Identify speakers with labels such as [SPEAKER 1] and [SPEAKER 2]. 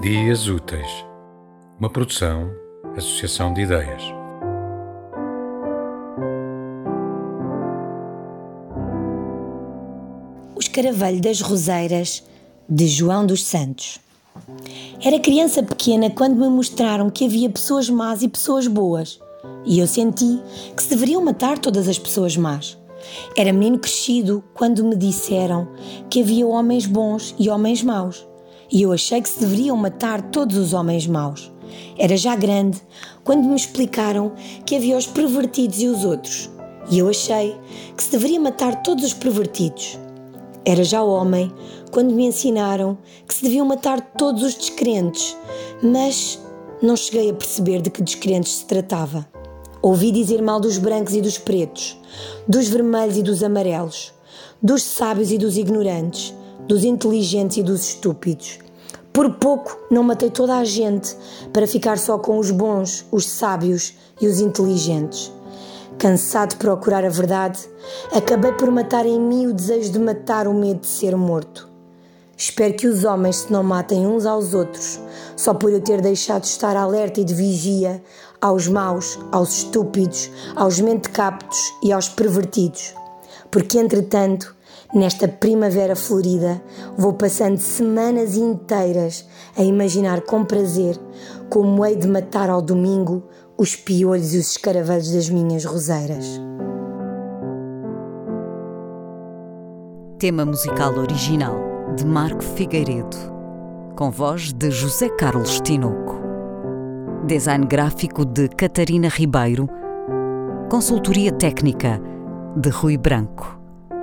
[SPEAKER 1] Dias Úteis, uma produção, associação de ideias.
[SPEAKER 2] O Escaravelho das Roseiras, de João dos Santos. Era criança pequena quando me mostraram que havia pessoas más e pessoas boas, e eu senti que se deveriam matar todas as pessoas más. Era menino crescido quando me disseram que havia homens bons e homens maus, e eu achei que se deveriam matar todos os homens maus. Era já grande quando me explicaram que havia os pervertidos e os outros, e eu achei que se deveria matar todos os pervertidos. Era já homem quando me ensinaram que se deviam matar todos os descrentes, mas não cheguei a perceber de que descrentes se tratava. Ouvi dizer mal dos brancos e dos pretos, dos vermelhos e dos amarelos, dos sábios e dos ignorantes, dos inteligentes e dos estúpidos. Por pouco não matei toda a gente para ficar só com os bons, os sábios e os inteligentes. Cansado de procurar a verdade, acabei por matar em mim o desejo de matar o medo de ser morto. Espero que os homens se não matem uns aos outros, só por eu ter deixado de estar alerta e de vigia aos maus, aos estúpidos, aos mentecaptos e aos pervertidos. Porque, entretanto, nesta primavera florida, vou passando semanas inteiras a imaginar com prazer como hei de matar ao domingo os piolhos e os escaravelhos das minhas roseiras.
[SPEAKER 3] Tema musical original de Marco Figueiredo, com voz de José Carlos Tinoco. Design gráfico de Catarina Ribeiro. Consultoria técnica de Rui Branco.